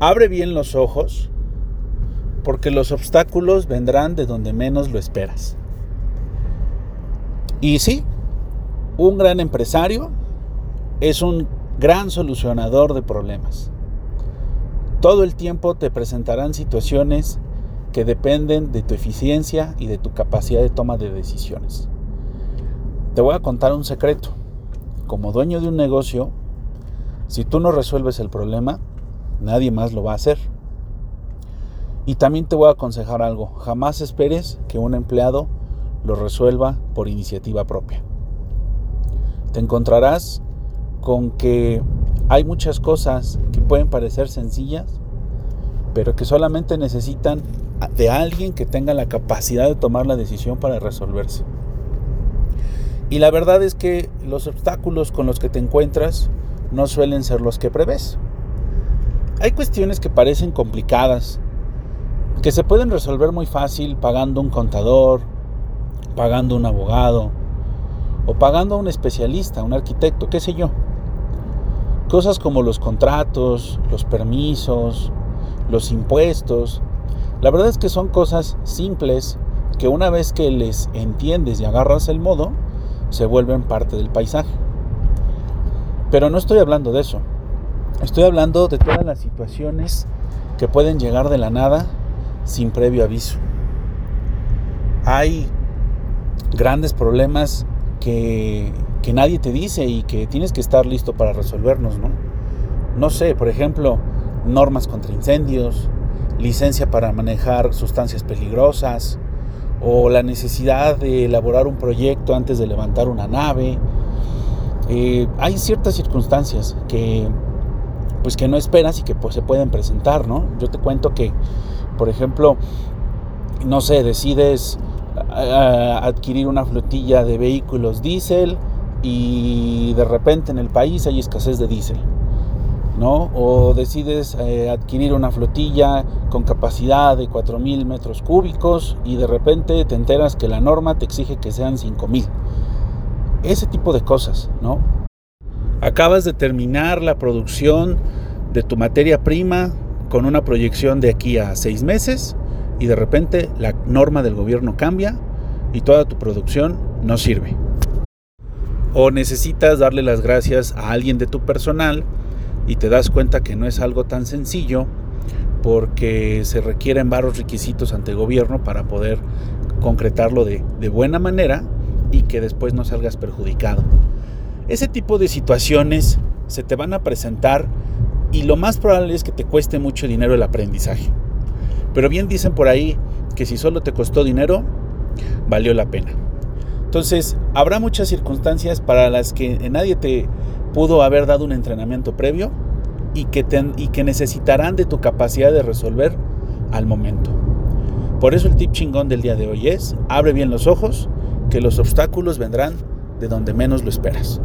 Abre bien los ojos porque los obstáculos vendrán de donde menos lo esperas. Y sí, un gran empresario es un gran solucionador de problemas. Todo el tiempo te presentarán situaciones que dependen de tu eficiencia y de tu capacidad de toma de decisiones. Te voy a contar un secreto. Como dueño de un negocio, si tú no resuelves el problema, nadie más lo va a hacer. Y también te voy a aconsejar algo, jamás esperes que un empleado lo resuelva por iniciativa propia. Te encontrarás con que hay muchas cosas que pueden parecer sencillas, pero que solamente necesitan de alguien que tenga la capacidad de tomar la decisión para resolverse. Y la verdad es que los obstáculos con los que te encuentras no suelen ser los que prevés. Hay cuestiones que parecen complicadas, que se pueden resolver muy fácil pagando un contador, pagando un abogado o pagando a un especialista, un arquitecto, qué sé yo. Cosas como los contratos, los permisos, los impuestos. La verdad es que son cosas simples que una vez que les entiendes y agarras el modo, se vuelven parte del paisaje. Pero no estoy hablando de eso. Estoy hablando de todas las situaciones que pueden llegar de la nada sin previo aviso. Hay grandes problemas que, que, nadie te dice y que tienes que estar listo para resolvernos, ¿no? No sé, por ejemplo, normas contra incendios, licencia para manejar sustancias peligrosas, o la necesidad de elaborar un proyecto antes de levantar una nave. Eh, hay ciertas circunstancias que pues que no esperas y que pues se pueden presentar, ¿no? Yo te cuento que, por ejemplo, no sé, decides adquirir una flotilla de vehículos diésel y de repente en el país hay escasez de diésel, ¿no? O decides eh, adquirir una flotilla con capacidad de 4.000 metros cúbicos y de repente te enteras que la norma te exige que sean 5.000. Ese tipo de cosas, ¿no? Acabas de terminar la producción de tu materia prima con una proyección de aquí a seis meses y de repente la norma del gobierno cambia y toda tu producción no sirve. O necesitas darle las gracias a alguien de tu personal y te das cuenta que no es algo tan sencillo porque se requieren varios requisitos ante el gobierno para poder concretarlo de, de buena manera y que después no salgas perjudicado. Ese tipo de situaciones se te van a presentar y lo más probable es que te cueste mucho dinero el aprendizaje. Pero bien dicen por ahí que si solo te costó dinero, valió la pena. Entonces, habrá muchas circunstancias para las que nadie te pudo haber dado un entrenamiento previo y que, y que necesitarán de tu capacidad de resolver al momento. Por eso el tip chingón del día de hoy es, abre bien los ojos, que los obstáculos vendrán de donde menos lo esperas.